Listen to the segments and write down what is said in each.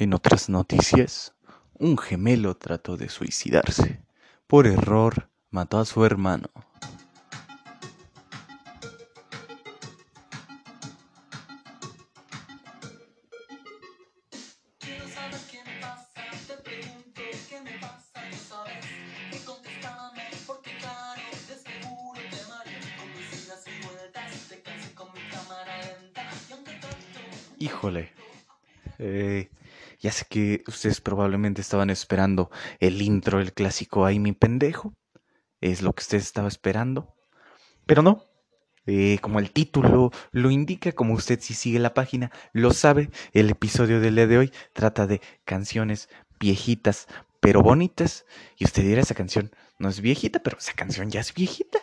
En otras noticias, un gemelo trató de suicidarse. Por error, mató a su hermano. Que ustedes probablemente estaban esperando el intro, el clásico Ay mi pendejo. Es lo que ustedes estaban esperando. Pero no. Eh, como el título lo indica, como usted si sigue la página lo sabe, el episodio del día de hoy trata de canciones viejitas pero bonitas. Y usted dirá, esa canción no es viejita, pero esa canción ya es viejita.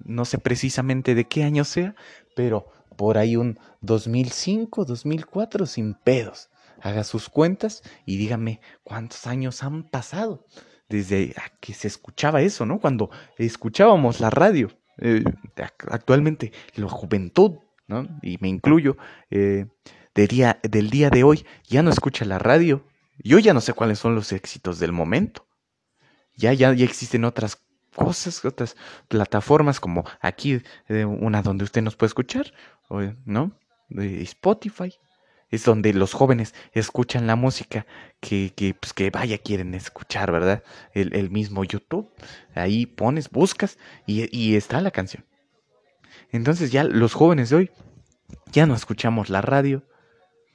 No sé precisamente de qué año sea, pero por ahí un 2005, 2004 sin pedos. Haga sus cuentas y dígame cuántos años han pasado desde que se escuchaba eso, ¿no? Cuando escuchábamos la radio. Eh, actualmente la juventud, ¿no? Y me incluyo, eh, día, del día de hoy ya no escucha la radio. Yo ya no sé cuáles son los éxitos del momento. Ya, ya, ya existen otras cosas, otras plataformas como aquí, eh, una donde usted nos puede escuchar, ¿no? Spotify. Es donde los jóvenes escuchan la música que, que, pues que vaya quieren escuchar, ¿verdad? El, el mismo YouTube. Ahí pones, buscas y, y está la canción. Entonces ya los jóvenes de hoy ya no escuchamos la radio,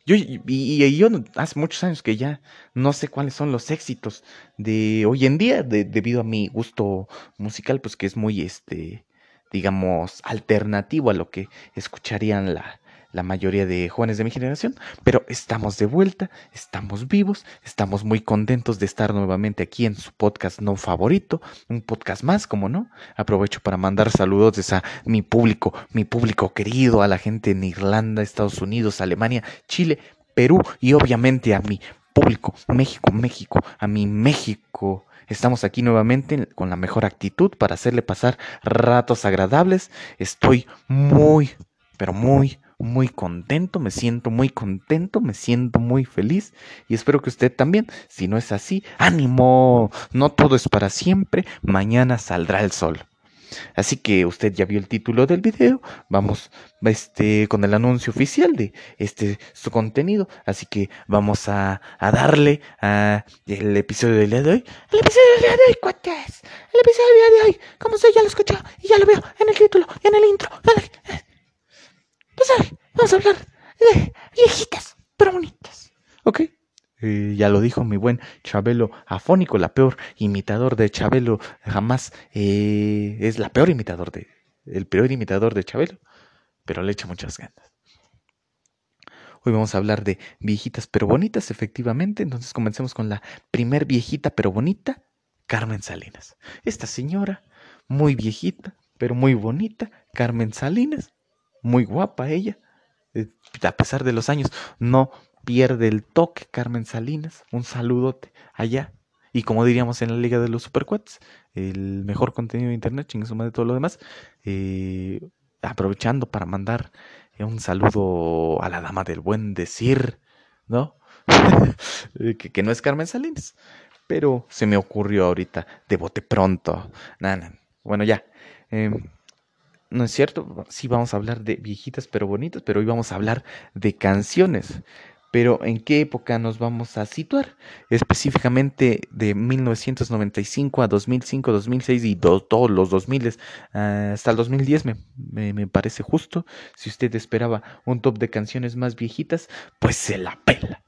yo, y, y, yo hace muchos años que ya no sé cuáles son los éxitos de hoy en día, de, debido a mi gusto musical, pues que es muy, este, digamos, alternativo a lo que escucharían la, la mayoría de jóvenes de mi generación, pero estamos de vuelta, estamos vivos, estamos muy contentos de estar nuevamente aquí en su podcast no favorito, un podcast más, como no. Aprovecho para mandar saludos a mi público, mi público querido, a la gente en Irlanda, Estados Unidos, Alemania, Chile, Perú y obviamente a mi público, México, México, a mi México. Estamos aquí nuevamente con la mejor actitud para hacerle pasar ratos agradables. Estoy muy, pero muy, muy contento, me siento muy contento, me siento muy feliz y espero que usted también. Si no es así, ánimo, no todo es para siempre, mañana saldrá el sol. Así que usted ya vio el título del video, vamos este, con el anuncio oficial de este su contenido, así que vamos a, a darle a el episodio del día de hoy. El episodio del día de hoy, cuates. El episodio del día de hoy, como usted ya lo escuchó y ya lo veo en el título y en el intro. Vamos a hablar de viejitas, pero bonitas. ¿Ok? Eh, ya lo dijo mi buen Chabelo afónico, la peor imitador de Chabelo jamás eh, es la peor imitador de el peor imitador de Chabelo, pero le echa muchas ganas. Hoy vamos a hablar de viejitas pero bonitas, efectivamente. Entonces comencemos con la primer viejita pero bonita, Carmen Salinas. Esta señora, muy viejita, pero muy bonita, Carmen Salinas, muy guapa ella, eh, a pesar de los años, no pierde el toque Carmen Salinas, un saludote allá. Y como diríamos en la Liga de los Supercuates, el mejor contenido de internet, suma de todo lo demás, eh, aprovechando para mandar un saludo a la dama del buen decir, ¿no? que, que, no es Carmen Salinas, pero se me ocurrió ahorita de bote pronto. Bueno, ya. Eh, no es cierto, sí vamos a hablar de viejitas pero bonitas, pero hoy vamos a hablar de canciones. Pero ¿en qué época nos vamos a situar? Específicamente de 1995 a 2005, 2006 y todos los 2000 ah, hasta el 2010 me, me, parece justo. Si usted esperaba un top de canciones más viejitas, pues se la pela.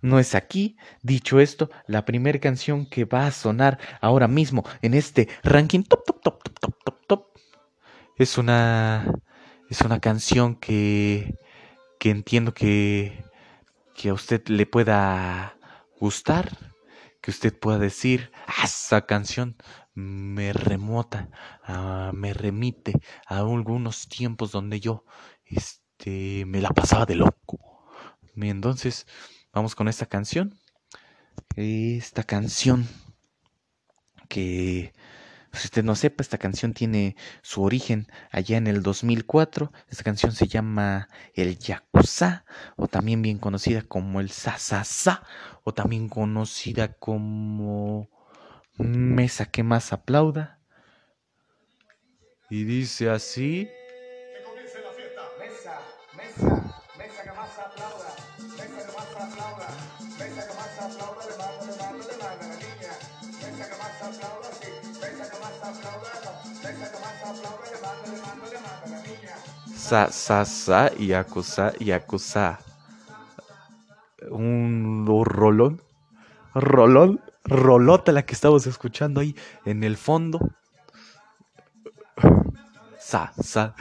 No es aquí. Dicho esto, la primera canción que va a sonar ahora mismo en este ranking top, top, top, top, top, top, top es una, es una canción que, que entiendo que, que a usted le pueda gustar, que usted pueda decir, ah, esa canción me remota, ah, me remite a algunos tiempos donde yo este, me la pasaba de loco. Entonces, vamos con esta canción. Esta canción que si usted no sepa, esta canción tiene su origen allá en el 2004. Esta canción se llama El Yakuza, o también bien conocida como el Sasasa, o también conocida como Mesa que más aplauda. Y dice así. Sa, sa, sa y acusa y acusa. Un rolón. Rolón. Rolota la que estamos escuchando ahí en el fondo. Sa, sa.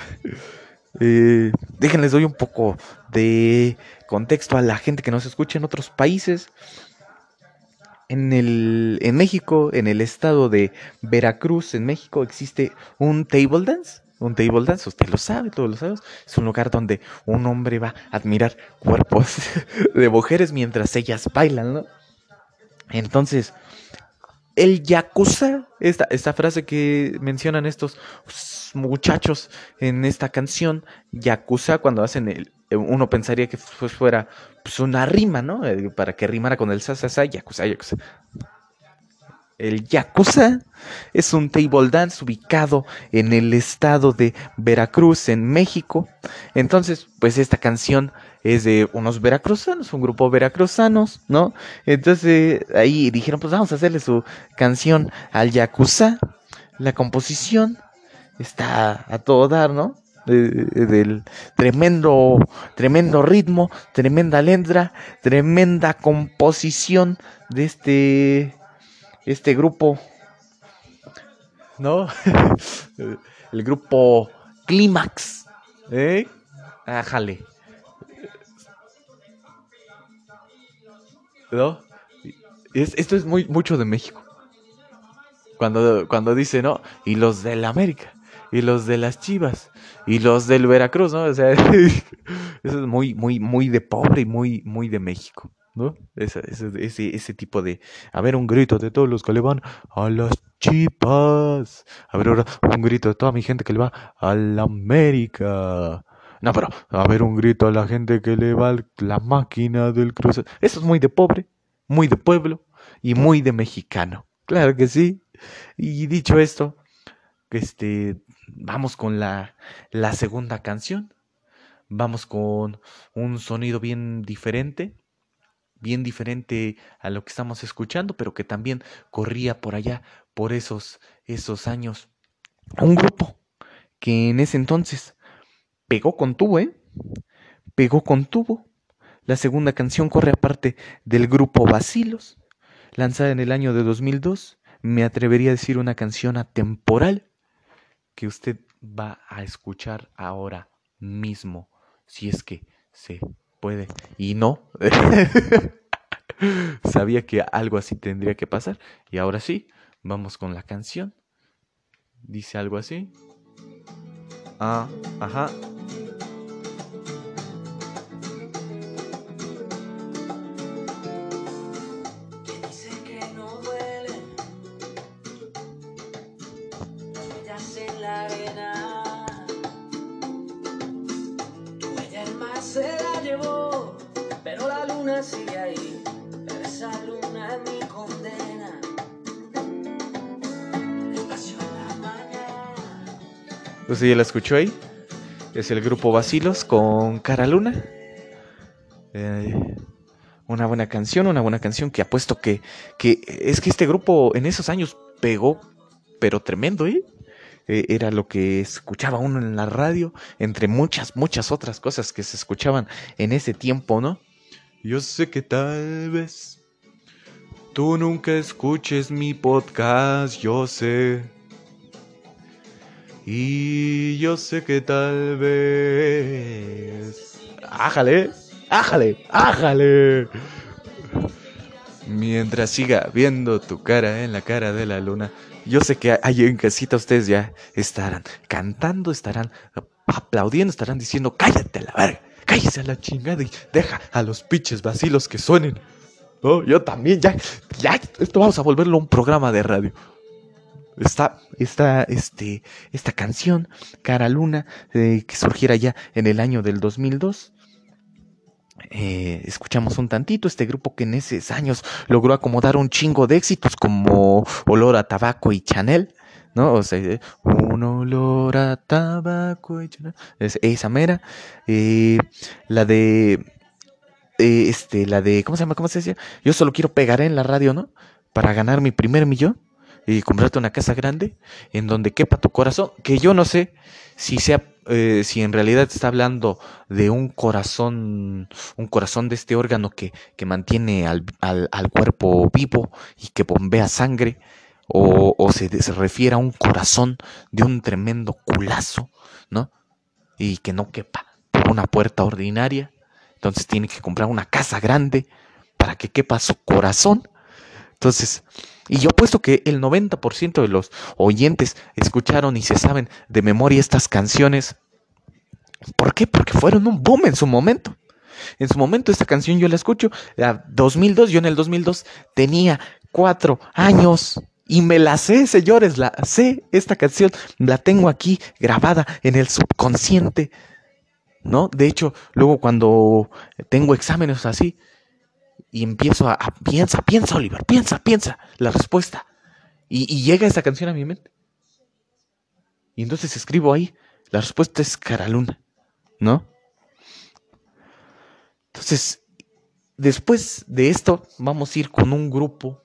Eh, déjenles doy un poco de contexto a la gente que nos escucha en otros países. En, el, en México, en el estado de Veracruz, en México, existe un table dance. Un table dance, usted lo sabe, todos lo sabemos. Es un lugar donde un hombre va a admirar cuerpos de mujeres mientras ellas bailan, ¿no? Entonces, el yakuza, esta, esta frase que mencionan estos muchachos en esta canción, yakuza, cuando hacen el, uno pensaría que fuera pues, una rima, ¿no? Eh, para que rimara con el sasasa, yakuza, yakuza. El Yakuza es un table dance ubicado en el estado de Veracruz, en México. Entonces, pues esta canción es de unos veracruzanos, un grupo veracruzanos, ¿no? Entonces ahí dijeron, pues vamos a hacerle su canción al Yakuza. La composición está a todo dar, ¿no? del tremendo, tremendo ritmo, tremenda letra, tremenda composición de este, este grupo, ¿no? El grupo Clímax, ¿eh? Ájale. ¿no? esto es muy, mucho de México. Cuando, cuando dice, ¿no? Y los del América, y los de las Chivas, y los del Veracruz, ¿no? O sea, eso es muy, muy, muy de pobre y muy, muy de México, ¿no? Ese, ese, ese, tipo de, a ver, un grito de todos los que le van a las Chivas. A ver, ahora un grito de toda mi gente que le va a la América. No, pero a ver un grito a la gente que le va la máquina del cruce. Eso es muy de pobre, muy de pueblo y muy de mexicano. Claro que sí. Y dicho esto, este, vamos con la, la segunda canción. Vamos con un sonido bien diferente, bien diferente a lo que estamos escuchando, pero que también corría por allá, por esos, esos años. Un grupo que en ese entonces pegó con tubo, ¿eh? Pegó con tubo. La segunda canción corre aparte del grupo Basilos, lanzada en el año de 2002. Me atrevería a decir una canción atemporal que usted va a escuchar ahora mismo, si es que se puede. Y no, sabía que algo así tendría que pasar. Y ahora sí, vamos con la canción. Dice algo así. Ah, ajá. Pues ya la escuchó ahí. Es el grupo Basilos con Cara Luna. Eh, una buena canción, una buena canción que apuesto que, que es que este grupo en esos años pegó, pero tremendo, ¿eh? ¿eh? Era lo que escuchaba uno en la radio, entre muchas, muchas otras cosas que se escuchaban en ese tiempo, ¿no? Yo sé que tal vez tú nunca escuches mi podcast, yo sé y yo sé que tal vez... ¡Ájale! ¡Ájale! ¡Ájale! Mientras siga viendo tu cara en la cara de la luna, yo sé que ahí en casita ustedes ya estarán cantando, estarán aplaudiendo, estarán diciendo, cállate a la verga, cállese a la chingada y deja a los pinches vacilos que suenen. Oh, yo también, ya, ya, esto vamos a volverlo un programa de radio. Esta, esta, este, esta canción, Cara Luna, eh, que surgiera ya en el año del 2002. Eh, escuchamos un tantito este grupo que en esos años logró acomodar un chingo de éxitos como Olor a Tabaco y Chanel, ¿no? O sea, eh, un olor a tabaco y Chanel, esa mera, la de, este, la de, ¿cómo se llama? ¿Cómo se decía? Yo solo quiero pegar en la radio, ¿no? Para ganar mi primer millón y comprarte una casa grande en donde quepa tu corazón, que yo no sé si sea eh, si en realidad está hablando de un corazón, un corazón de este órgano que, que mantiene al, al, al, cuerpo vivo y que bombea sangre, o, o se, se, refiere a un corazón de un tremendo culazo, ¿no? Y que no quepa por una puerta ordinaria, entonces tiene que comprar una casa grande para que quepa su corazón. Entonces, y yo apuesto que el 90% de los oyentes escucharon y se saben de memoria estas canciones. ¿Por qué? Porque fueron un boom en su momento. En su momento esta canción yo la escucho, la 2002, yo en el 2002 tenía cuatro años y me la sé, señores, la sé, esta canción la tengo aquí grabada en el subconsciente, ¿no? De hecho, luego cuando tengo exámenes así, y empiezo a, piensa, piensa, Oliver, piensa, piensa la respuesta. Y, llega esa canción a mi mente. Y entonces escribo ahí, la respuesta es Caraluna, ¿no? Entonces, después de esto, vamos a ir con un grupo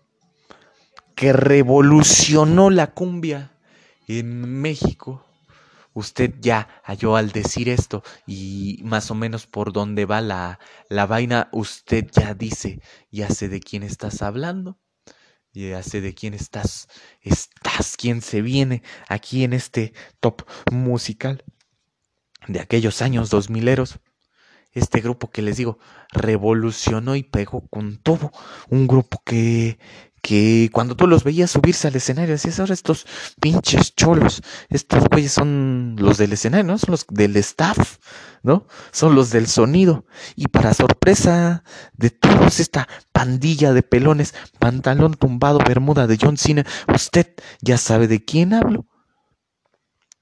que revolucionó la cumbia en México usted ya halló al decir esto y más o menos por dónde va la, la vaina, usted ya dice, ya sé de quién estás hablando, ya sé de quién estás, estás, quién se viene aquí en este top musical de aquellos años dos mileros. Este grupo que les digo revolucionó y pegó con todo. Un grupo que, que cuando tú los veías subirse al escenario, decías, ahora estos pinches cholos, estos güeyes son los del escenario, ¿no? Son los del staff, ¿no? Son los del sonido. Y para sorpresa de todos, esta pandilla de pelones, pantalón tumbado, bermuda de John Cena, usted ya sabe de quién hablo.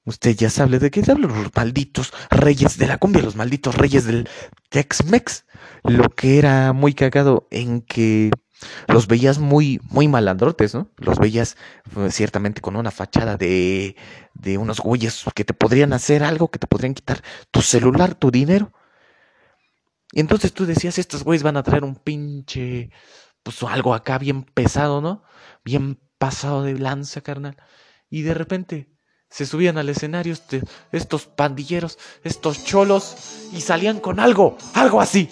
Usted ya sabe de quién hablo, los malditos reyes de la cumbia, los malditos reyes del Tex-Mex. Lo que era muy cagado en que los veías muy, muy malandrotes, ¿no? Los veías pues, ciertamente con una fachada de, de unos güeyes que te podrían hacer algo, que te podrían quitar tu celular, tu dinero. Y entonces tú decías, estos güeyes van a traer un pinche, pues algo acá bien pesado, ¿no? Bien pasado de lanza, carnal. Y de repente se subían al escenario este, estos pandilleros, estos cholos, y salían con algo, algo así.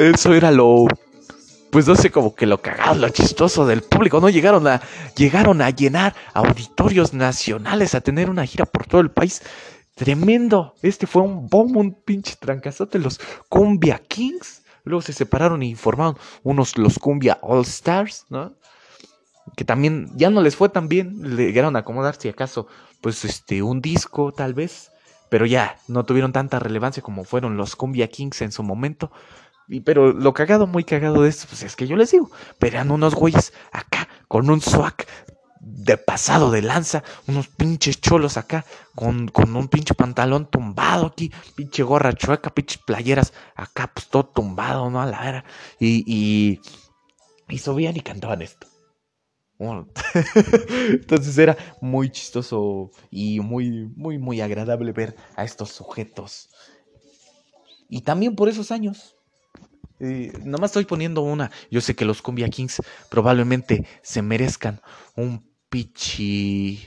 Eso era lo. Pues no sé, como que lo cagado, lo chistoso del público, ¿no? Llegaron a, llegaron a llenar auditorios nacionales, a tener una gira por todo el país. Tremendo. Este fue un bombo, un pinche trancazote. Los Cumbia Kings. Luego se separaron y formaron unos los Cumbia All Stars, ¿no? Que también ya no les fue tan bien. Le llegaron a acomodar, si acaso, pues este, un disco, tal vez pero ya no tuvieron tanta relevancia como fueron los Cumbia Kings en su momento. Y, pero lo cagado, muy cagado de esto, pues es que yo les digo, verán unos güeyes acá con un swag de pasado de lanza, unos pinches cholos acá, con, con un pinche pantalón tumbado aquí, pinche gorra chueca, pinches playeras acá, pues todo tumbado, ¿no? A la era. Y, y, y subían y cantaban esto. Entonces era muy chistoso y muy, muy, muy agradable ver a estos sujetos. Y también por esos años. Eh, nomás estoy poniendo una. Yo sé que los Cumbia Kings probablemente se merezcan un pichi.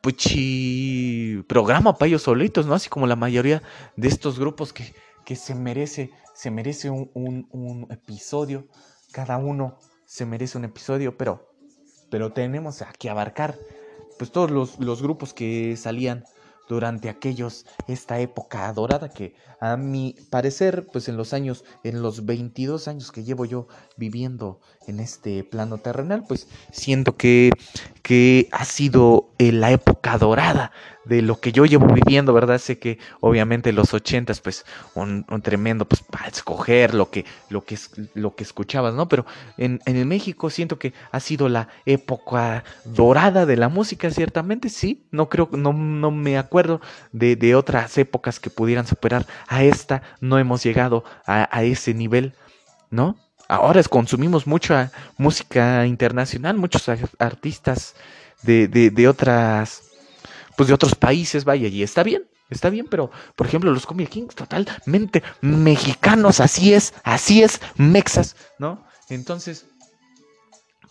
Pichi programa para ellos solitos, ¿no? Así como la mayoría de estos grupos que, que se merece, se merece un, un, episodio cada uno se merece un episodio, pero pero tenemos que abarcar pues todos los, los grupos que salían durante aquellos, esta época dorada que a mi parecer, pues en los años, en los 22 años que llevo yo viviendo en este plano terrenal, pues siento que, que ha sido eh, la época dorada de lo que yo llevo viviendo, ¿verdad? Sé que obviamente los ochentas, pues, un, tremendo, pues, para escoger lo que, lo que, lo que escuchabas, ¿no? Pero en, en México siento que ha sido la época dorada de la música, ciertamente, sí. No creo, no, no me acuerdo de, de otras épocas que pudieran superar a esta. No hemos llegado a, a ese nivel, ¿no? Ahora consumimos mucha música internacional, muchos artistas de, de, de otras pues de otros países, vaya, y está bien, está bien, pero por ejemplo los Cumbia Kings totalmente mexicanos, así es, así es, mexas, ¿no? Entonces,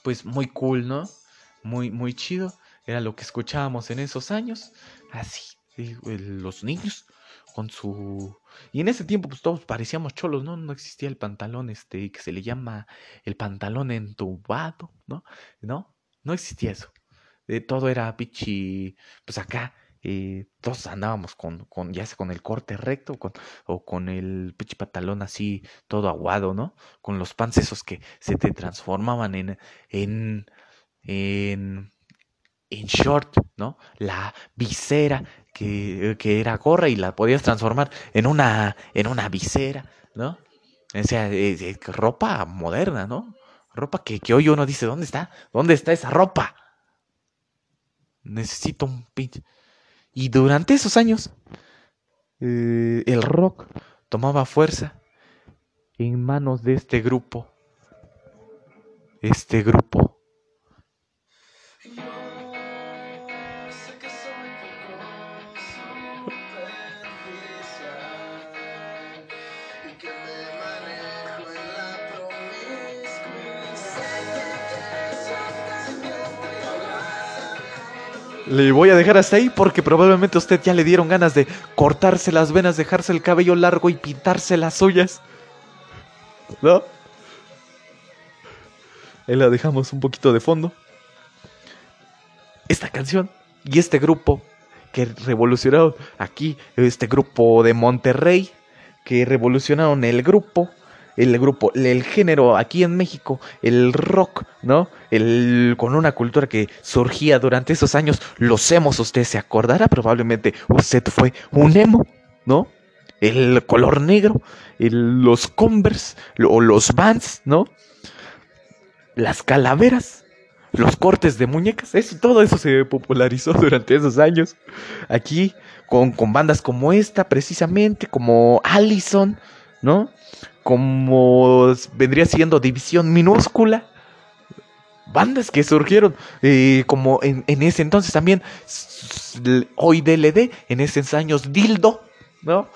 pues muy cool, ¿no? Muy, muy chido, era lo que escuchábamos en esos años, así, los niños con su... Y en ese tiempo pues todos parecíamos cholos, ¿no? No existía el pantalón este que se le llama el pantalón entubado, ¿no? ¿No? No existía eso todo era pichi, pues acá eh, todos andábamos con, con, ya sea con el corte recto con, o con el pichi pantalón así todo aguado, ¿no? Con los pants esos que se te transformaban en, en, en short, ¿no? La visera que, era gorra y la podías transformar en una, en una visera, ¿no? O sea, ropa moderna, ¿no? Ropa que, que hoy uno dice, ¿dónde está? ¿Dónde está esa ropa? necesito un pinche. Y durante esos años, eh, el rock tomaba fuerza en manos de este grupo. Este grupo. Le voy a dejar hasta ahí porque probablemente a usted ya le dieron ganas de cortarse las venas, dejarse el cabello largo y pintarse las uñas. ¿No? Ahí la dejamos un poquito de fondo. Esta canción y este grupo que revolucionaron aquí, este grupo de Monterrey, que revolucionaron el grupo el grupo, el género aquí en México, el rock, ¿no? El, con una cultura que surgía durante esos años, los emos, usted se acordará, probablemente usted fue un emo, ¿no? El color negro, los Converse, o los Vans, ¿no? Las calaveras, los cortes de muñecas, eso, todo eso se popularizó durante esos años. Aquí, con, con bandas como esta, precisamente, como Allison, ¿no? Como vendría siendo División Minúscula. Bandas que surgieron eh, como en, ese entonces también, hoy DLD, en esos años Dildo, ¿no?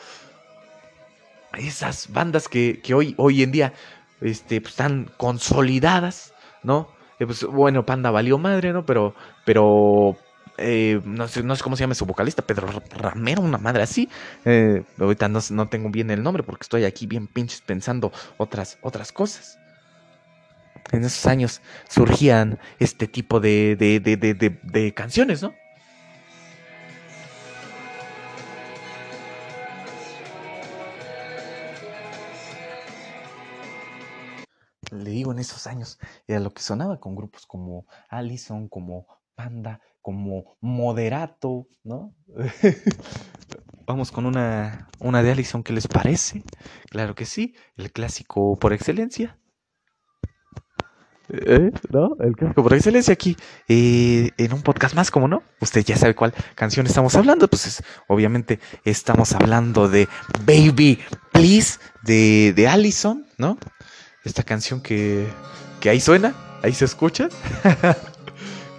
Esas bandas que, hoy, hoy en día este, pues, están consolidadas, ¿no? Eh, pues, bueno, Panda valió madre, ¿no? Pero, pero eh, no, sé, no sé cómo se llama su vocalista, Pedro Ramero, una madre así. Eh, ahorita no, no, tengo bien el nombre porque estoy aquí bien pinches pensando otras, otras cosas. En esos años surgían este tipo de, de, de, de, de canciones, ¿no? le digo, en esos años era lo que sonaba con grupos como Allison, como Panda, como moderato, ¿no? Vamos con una, una de Allison, ¿qué les parece? Claro que sí, el clásico por excelencia. ¿Eh? ¿No? El clásico por excelencia aquí eh, en un podcast más, como no? Usted ya sabe cuál canción estamos hablando, pues obviamente estamos hablando de Baby Please de, de Allison, ¿no? Esta canción que, que ahí suena, ahí se escucha.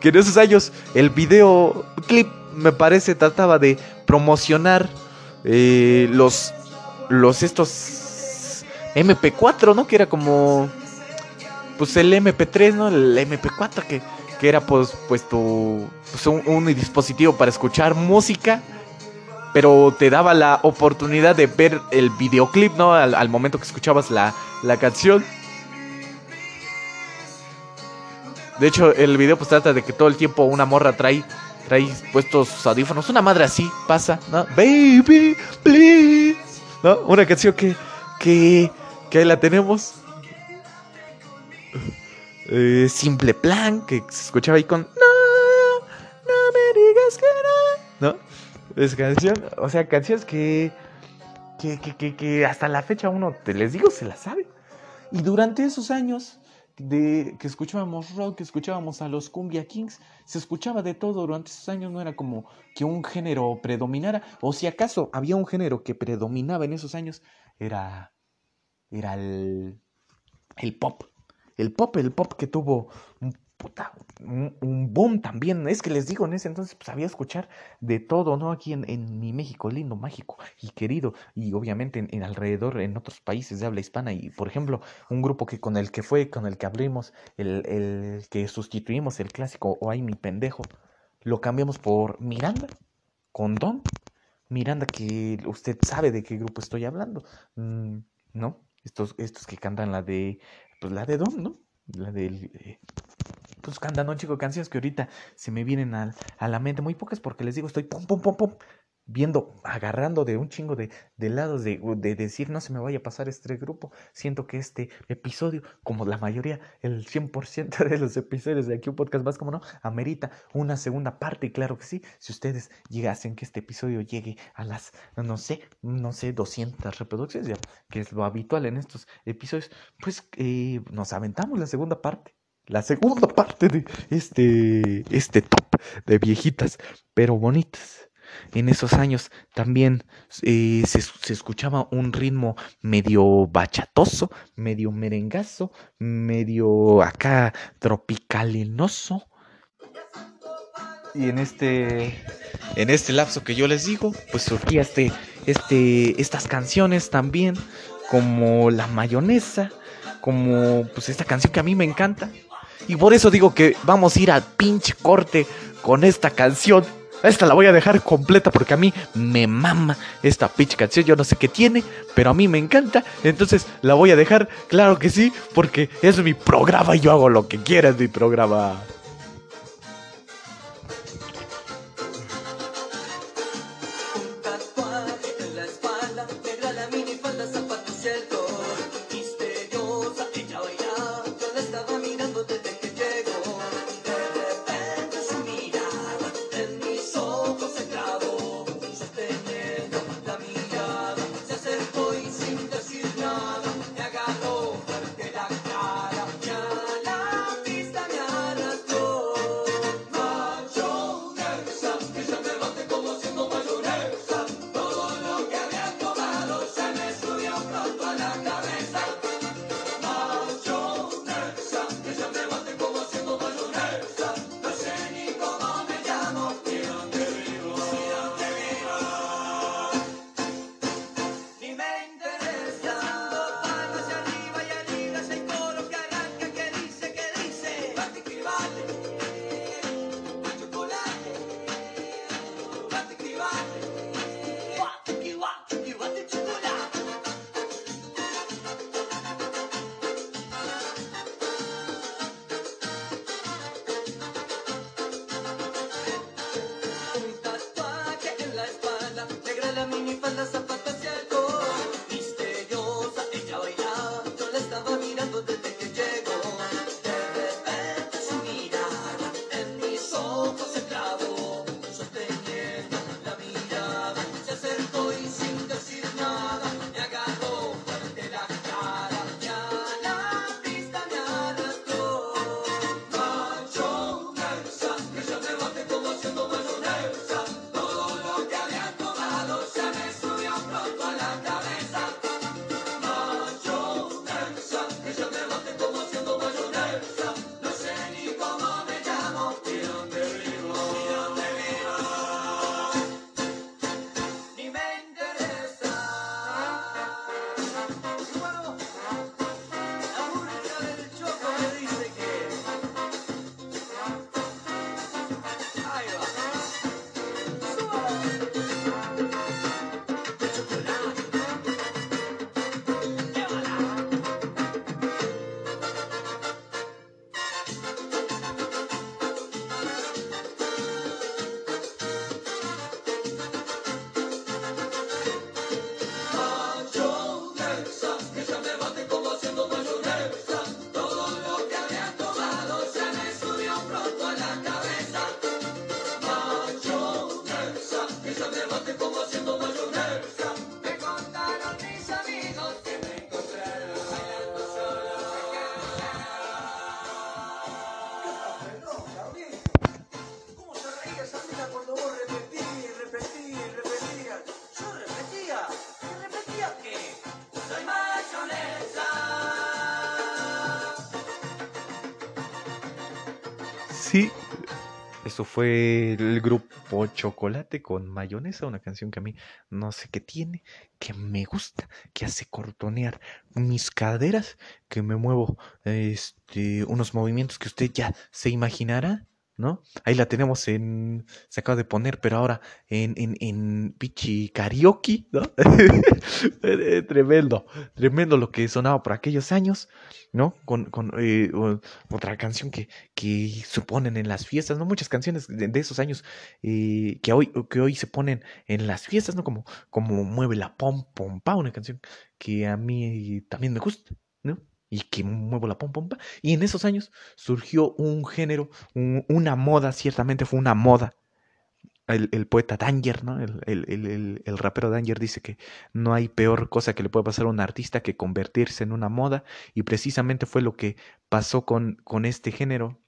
que en esos años el video clip me parece trataba de promocionar eh, los los estos MP4, ¿no? Que era como pues el MP3, ¿no? El MP4 que, que era pues, pues tu pues un, dispositivo para escuchar música, pero te daba la oportunidad de ver el videoclip, ¿no? Al, momento que escuchabas la, la canción. De hecho, el video pues trata de que todo el tiempo una morra trae, trae puestos audífonos. Una madre así pasa, ¿no? Baby, please. ¿No? Una canción que, que, que ahí la tenemos. Eh, simple plan, que se escuchaba ahí con... No, no me digas que no. ¿No? Es canción, o sea, canciones que, que, que, que, hasta la fecha uno, te les digo, se la sabe. Y durante esos años de que escuchábamos rock, que escuchábamos a los Cumbia Kings, se escuchaba de todo. Durante esos años no era como que un género predominara, o si acaso había un género que predominaba en esos años, era, era el, el pop el pop, el pop que tuvo un, puta, un, boom también. Es que les digo, en ese entonces pues, sabía escuchar de todo, ¿no? Aquí en, en, mi México lindo, mágico y querido, y obviamente en, alrededor, en otros países de habla hispana. Y por ejemplo, un grupo que con el que fue, con el que abrimos, el, que sustituimos el clásico O ay mi pendejo, lo cambiamos por Miranda, con Don. Miranda, que usted sabe de qué grupo estoy hablando, mm, ¿no? Estos, estos que cantan la de pues la de Don, ¿no? La del... Eh, pues cantan, chico? Canciones que ahorita se me vienen a, a, la mente, muy pocas porque les digo, estoy pum, pum, pum, pum, viendo, agarrando de un chingo de, de lados de, de, decir no se me vaya a pasar este grupo. Siento que este episodio, como la mayoría, el 100% de los episodios de aquí un podcast más como no, amerita una segunda parte. Y claro que sí, si ustedes llegasen que este episodio llegue a las, no sé, no sé, 200 reproducciones, que es lo habitual en estos episodios, pues eh, nos aventamos la segunda parte. La segunda parte de este, este top de viejitas, pero bonitas en esos años también eh, se, se, escuchaba un ritmo medio bachatoso, medio merengazo, medio acá tropicalinoso. Y en este, en este lapso que yo les digo, pues surgía este, este, estas canciones también, como La Mayonesa, como pues esta canción que a mí me encanta. Y por eso digo que vamos a ir al pinche corte con esta canción esta la voy a dejar completa porque a mí me mama esta pitch canción. Yo no sé qué tiene, pero a mí me encanta. Entonces la voy a dejar, claro que sí, porque es mi programa y yo hago lo que quiera en mi programa. Sí, eso fue el grupo Chocolate con mayonesa, una canción que a mí no sé qué tiene, que me gusta, que hace cortonear mis caderas, que me muevo este, unos movimientos que usted ya se imaginará. ¿No? Ahí la tenemos en. Se acaba de poner, pero ahora en, en, en Pichi Karaoke, ¿no? Eh, tremendo, tremendo lo que sonaba por aquellos años, ¿no? Con, con eh, otra canción que, que suponen en las fiestas, ¿no? Muchas canciones de, esos años eh, que, hoy, que hoy se ponen en las fiestas, ¿no? Como, como Mueve la Pom Pom Pa, una canción que a mí también me gusta, ¿no? Y que muevo la pom pompa. Y en esos años surgió un género, una moda, ciertamente fue una moda. El, poeta Danger, ¿no? El, el, el, rapero Danger dice que no hay peor cosa que le puede pasar a un artista que convertirse en una moda. Y precisamente fue lo que pasó con, con este género.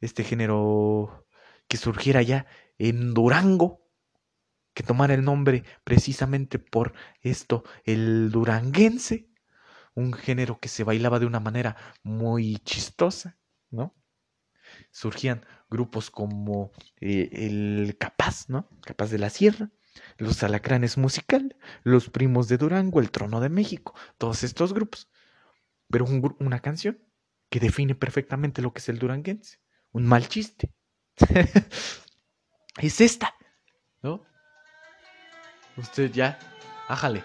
Este género que surgiera ya en Durango, que tomara el nombre precisamente por esto, el duranguense, un género que se bailaba de una manera muy chistosa, ¿no? Surgían grupos como eh, el Capaz, ¿no? Capaz de la Sierra, los Alacranes Musical, los Primos de Durango, el Trono de México, todos estos grupos. Pero una canción que define perfectamente lo que es el duranguense, un mal chiste. es esta, ¿no? Usted ya, ájale.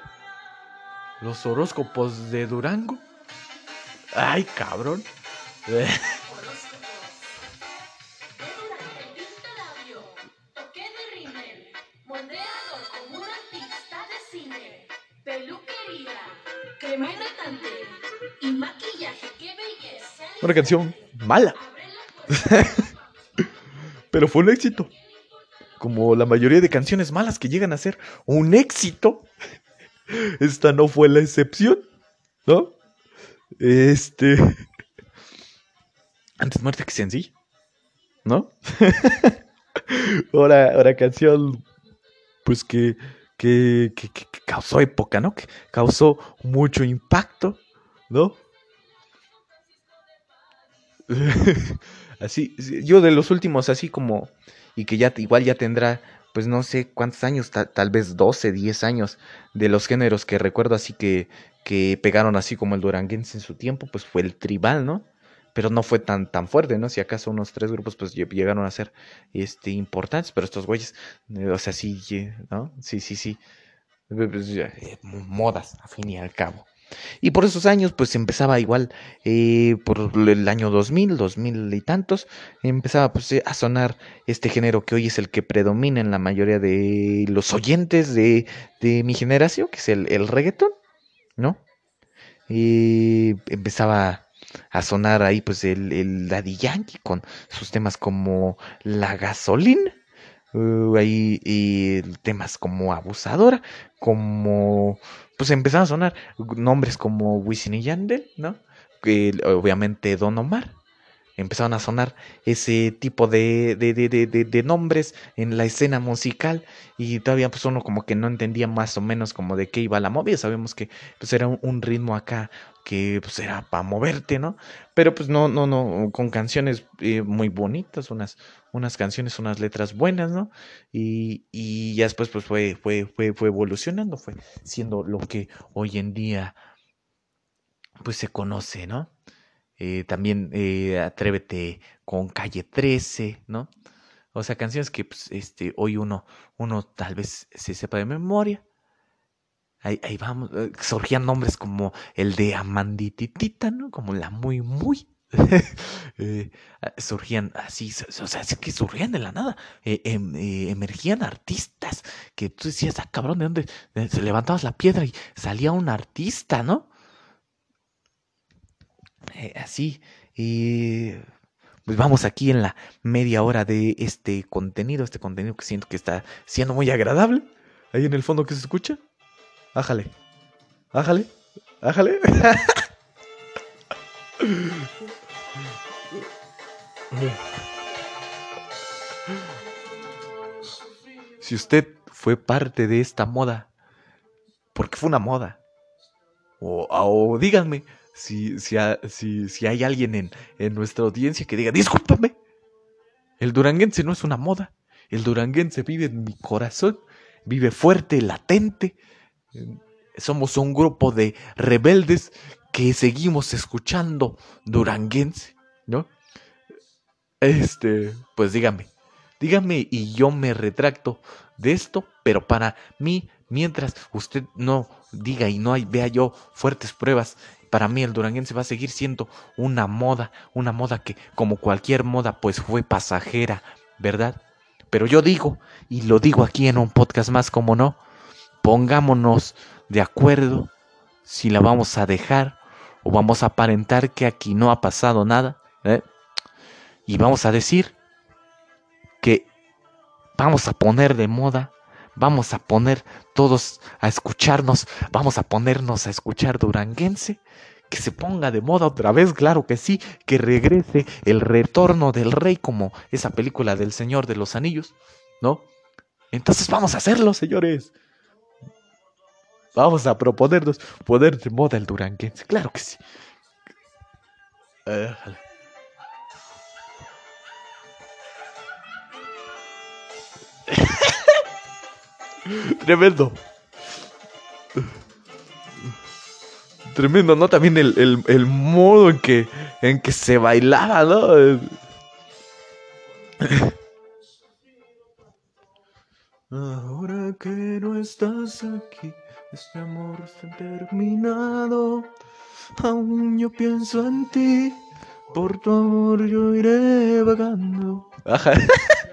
Los horóscopos de Durango. Ay, cabrón. Una canción mala. Pero fue un éxito. Como la mayoría de canciones malas que llegan a ser un éxito. Esta no fue la excepción, ¿no? Este. Antes muerta que sencilla, ¿no? ahora, ahora canción, pues que, que, que, que, causó época, ¿no? Que causó mucho impacto, ¿no? así, yo de los últimos, así como, y que ya igual ya tendrá pues no sé cuántos años, tal, vez 12, 10 años de los géneros que recuerdo así que, que pegaron así como el duranguense en su tiempo, pues fue el tribal, ¿no? Pero no fue tan, tan fuerte, ¿no? Si acaso unos tres grupos pues llegaron a ser este, importantes, pero estos güeyes, eh, o sea, sí, ¿no? Sí, sí, sí. Pues, eh, modas, a fin y al cabo. Y por esos años, pues empezaba igual, eh, por el año 2000, 2000 y tantos, empezaba pues a sonar este género que hoy es el que predomina en la mayoría de los oyentes de, de mi generación, que es el, el reggaetón, ¿no? Y empezaba a sonar ahí pues el, el Daddy Yankee con sus temas como La Gasolina, uh, ahí y temas como Abusadora, como pues empezaron a sonar nombres como Wisin y Yandel, ¿no? Que, obviamente Don Omar. Empezaron a sonar ese tipo de, de, de, de, nombres en la escena musical y todavía pues uno como que no entendía más o menos como de qué iba la movida. Sabemos que pues era un, ritmo acá que pues era para moverte, ¿no? Pero pues no, no, no, con canciones eh, muy bonitas, unas, unas canciones, unas letras buenas, ¿no? Y, y ya después pues fue, fue, fue, fue evolucionando, fue siendo lo que hoy en día pues se conoce, ¿no? Eh, también eh, Atrévete con Calle 13, ¿no? O sea, canciones que pues, este, hoy uno, uno tal vez se sepa de memoria. Ahí, ahí vamos, eh, surgían nombres como el de Amandititita, ¿no? Como la muy, muy. eh, ah, surgían así, o sea, es que surgían de la nada, em, eh, emergían artistas que tú decías, ah, cabrón, ¿de dónde? Se levantabas la piedra y salía un artista, ¿no? Eh, así, y pues vamos aquí en la media hora de este contenido, este contenido que siento que está siendo muy agradable. Ahí en el fondo que se escucha. Ájale, ájale, ájale. Si usted fue parte de esta moda, porque fue una moda, o, o díganme, si, si, si, si hay alguien en, en, nuestra audiencia que diga, discúlpame, El duranguense no es una moda. El duranguense vive en mi corazón, vive fuerte, latente. Somos un grupo de rebeldes que seguimos escuchando duranguense, ¿no? Este, pues dígame, dígame y yo me retracto de esto, pero para mí, mientras usted no diga y no vea yo fuertes pruebas, para mí el duranguense va a seguir siendo una moda, una moda que como cualquier moda pues fue pasajera, ¿verdad? Pero yo digo, y lo digo aquí en un podcast más como no, pongámonos de acuerdo si la vamos a dejar o vamos a aparentar que aquí no ha pasado nada. ¿eh? Y vamos a decir que vamos a poner de moda, vamos a poner todos a escucharnos, vamos a ponernos a escuchar duranguense, que se ponga de moda otra vez, claro que sí, que regrese el retorno del rey como esa película del Señor de los Anillos, ¿no? Entonces vamos a hacerlo, señores. Vamos a proponernos poner de moda el duranguense. Claro que sí. Tremendo. Tremendo, ¿no? También el, el, el, modo en que, en que se bailaba, ¿no? Ahora que no estás aquí. Este amor está terminado. Aún yo pienso en ti. Por tu amor yo iré vagando.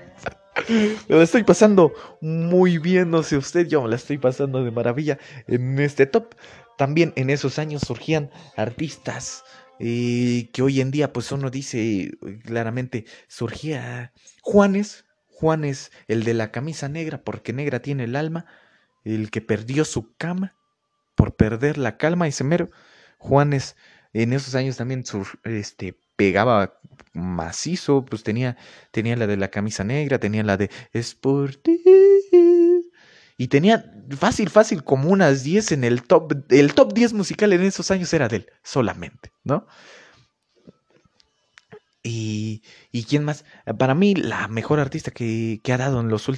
Me la estoy pasando muy bien, no sé usted, yo me la estoy pasando de maravilla en este top. También en esos años surgían artistas eh, que hoy en día, pues uno dice claramente, surgía Juanes, Juanes, el de la camisa negra, porque negra tiene el alma, el que perdió su cama por perder la calma, y mero. Juanes en esos años también este, pegaba macizo, pues tenía, tenía la de la camisa negra, tenía la de Sporty. Y tenía fácil, fácil, como unas 10 en el top. El top 10 musical en esos años era de él, solamente, ¿no? Y, y, quién más, para mí la mejor artista que, que ha dado en los,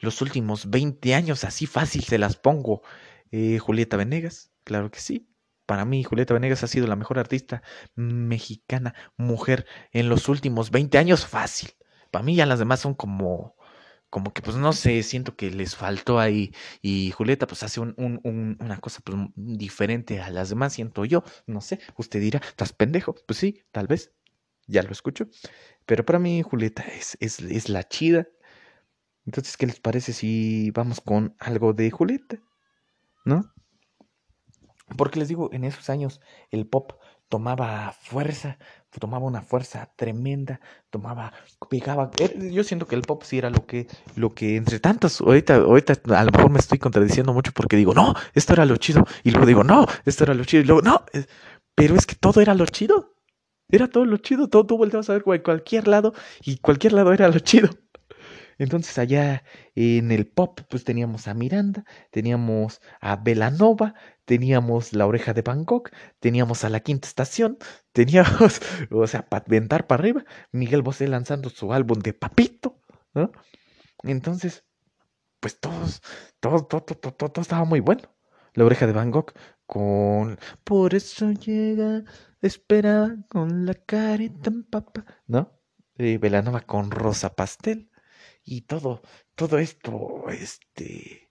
los últimos 20 años, así fácil se las pongo, eh, Julieta Venegas, claro que sí. Para mí Julieta Venegas ha sido la mejor artista mexicana, mujer, en los últimos 20 años, fácil. Para mí ya las demás son como, como que pues no sé, siento que les faltó ahí y Julieta pues hace un, un, una cosa pues, diferente a las demás, siento yo, no sé, usted dirá, ¿estás pendejo? Pues sí, tal vez, ya lo escucho. Pero para mí Julieta es, es, es la chida. Entonces, ¿qué les parece si vamos con algo de Julieta? ¿No? Porque les digo, en esos años el pop tomaba fuerza, tomaba una fuerza tremenda, tomaba, pegaba. Eh, yo siento que el pop sí era lo que, lo que entre tantos, ahorita, ahorita a lo mejor me estoy contradiciendo mucho porque digo, no, esto era lo chido, y luego digo, no, esto era lo chido, y luego, no, pero es que todo era lo chido. Era todo lo chido, todo tú volteabas a ver cualquier lado y cualquier lado era lo chido. Entonces allá en el pop pues teníamos a Miranda, teníamos a Belanova, teníamos La Oreja de Bangkok, teníamos a La Quinta Estación, teníamos, o sea, para ventar para arriba, Miguel Bosé lanzando su álbum de Papito, ¿no? Entonces, pues todos, todo, todo, todo, todo, estaba muy bueno. La Oreja de Bangkok con Por eso llega esperaba con la carita en papa, ¿no? Eh, Velanova con rosa pastel y todo, todo esto, este,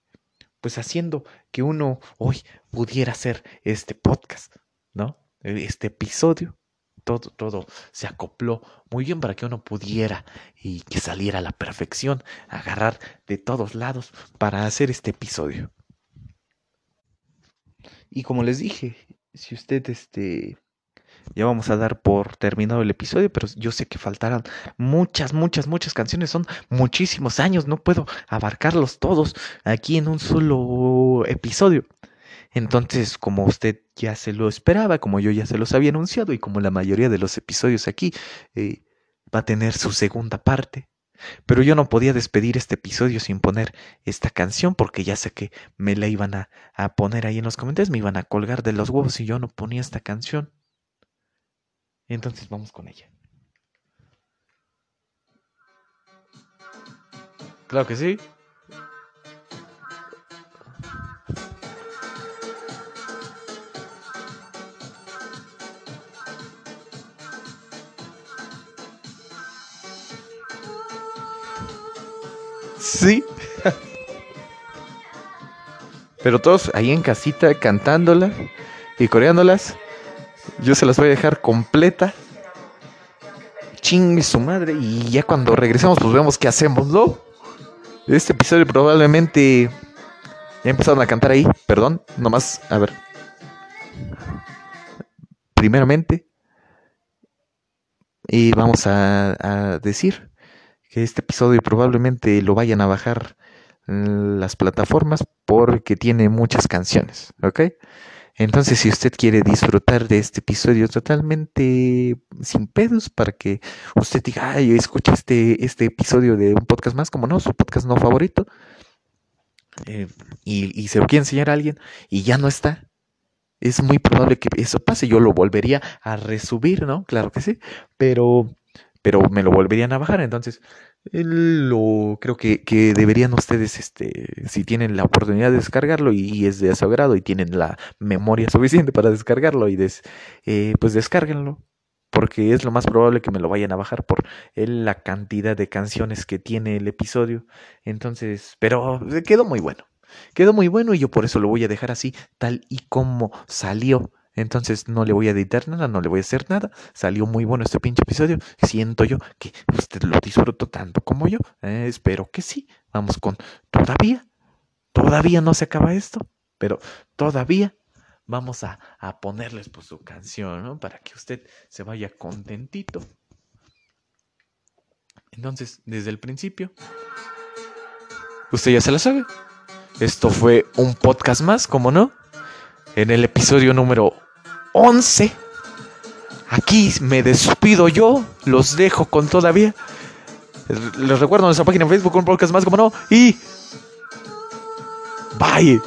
pues haciendo que uno hoy pudiera hacer este podcast, ¿no? Este episodio, todo, todo se acopló muy bien para que uno pudiera y que saliera a la perfección, agarrar de todos lados para hacer este episodio. Y como les dije, si usted este ya vamos a dar por terminado el episodio, pero yo sé que faltarán muchas, muchas, muchas canciones. Son muchísimos años, no puedo abarcarlos todos aquí en un solo episodio. Entonces, como usted ya se lo esperaba, como yo ya se los había anunciado y como la mayoría de los episodios aquí, eh, va a tener su segunda parte. Pero yo no podía despedir este episodio sin poner esta canción porque ya sé que me la iban a, a poner ahí en los comentarios, me iban a colgar de los huevos si yo no ponía esta canción. Entonces vamos con ella. Claro que sí. Sí. Pero todos ahí en casita cantándola y coreándolas. Yo se las voy a dejar completa. Chingue su madre. Y ya cuando regresemos, pues vemos qué hacemos, ¿no? Este episodio probablemente. Ya empezaron a cantar ahí. Perdón, nomás. A ver. Primeramente. Y vamos a, decir que este episodio probablemente lo vayan a bajar las plataformas porque tiene muchas canciones, ¿ok? Entonces, si usted quiere disfrutar de este episodio totalmente sin pedos, para que usted diga, ay, escucha este, este episodio de un podcast más, como no, su podcast no favorito, eh, y, y se lo quiere enseñar a alguien y ya no está, es muy probable que eso pase. Yo lo volvería a resubir, ¿no? Claro que sí, pero, pero me lo volverían a bajar. Entonces, lo creo que, que, deberían ustedes, este, si tienen la oportunidad de descargarlo y, es de su agrado y tienen la memoria suficiente para descargarlo y des, eh, pues descárguenlo. Porque es lo más probable que me lo vayan a bajar por la cantidad de canciones que tiene el episodio. Entonces, pero quedó muy bueno. Quedó muy bueno y yo por eso lo voy a dejar así, tal y como salió. Entonces no le voy a editar nada, no le voy a hacer nada. Salió muy bueno este pinche episodio. Siento yo que usted lo disfrutó tanto como yo. Eh, espero que sí. Vamos con todavía. Todavía no se acaba esto. Pero todavía vamos a, a ponerles pues, su canción, ¿no? Para que usted se vaya contentito. Entonces, desde el principio, usted ya se la sabe. Esto fue un podcast más, como no? En el episodio número 11. Aquí me despido yo, los dejo con todavía. Les recuerdo nuestra página en Facebook, un podcast más, como no. Y. Bye.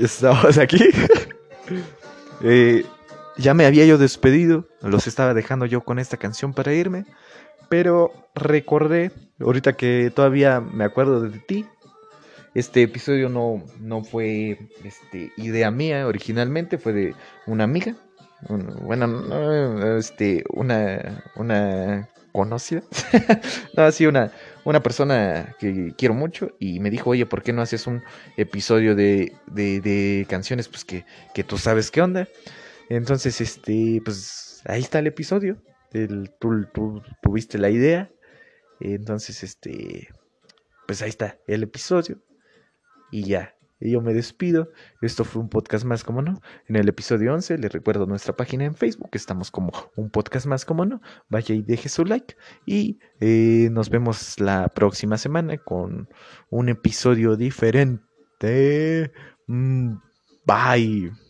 Estamos aquí. Eh, ya me había yo despedido, los estaba dejando yo con esta canción para irme, pero recordé, ahorita que todavía me acuerdo de ti, este episodio no, no fue este, idea mía originalmente, fue de una amiga, bueno, este, una, una conocida, no, así una, una persona que quiero mucho y me dijo, oye, ¿por qué no haces un episodio de, de, canciones pues que, que, tú sabes qué onda? Entonces, este, pues ahí está el episodio. Tú, tú tuviste la idea. Entonces, este, pues ahí está el episodio. Y ya, Y yo me despido. Esto fue un podcast más como no. En el episodio 11 les recuerdo nuestra página en Facebook. Estamos como un podcast más como no. Vaya y deje su like. Y eh, nos vemos la próxima semana con un episodio diferente. Mm, bye.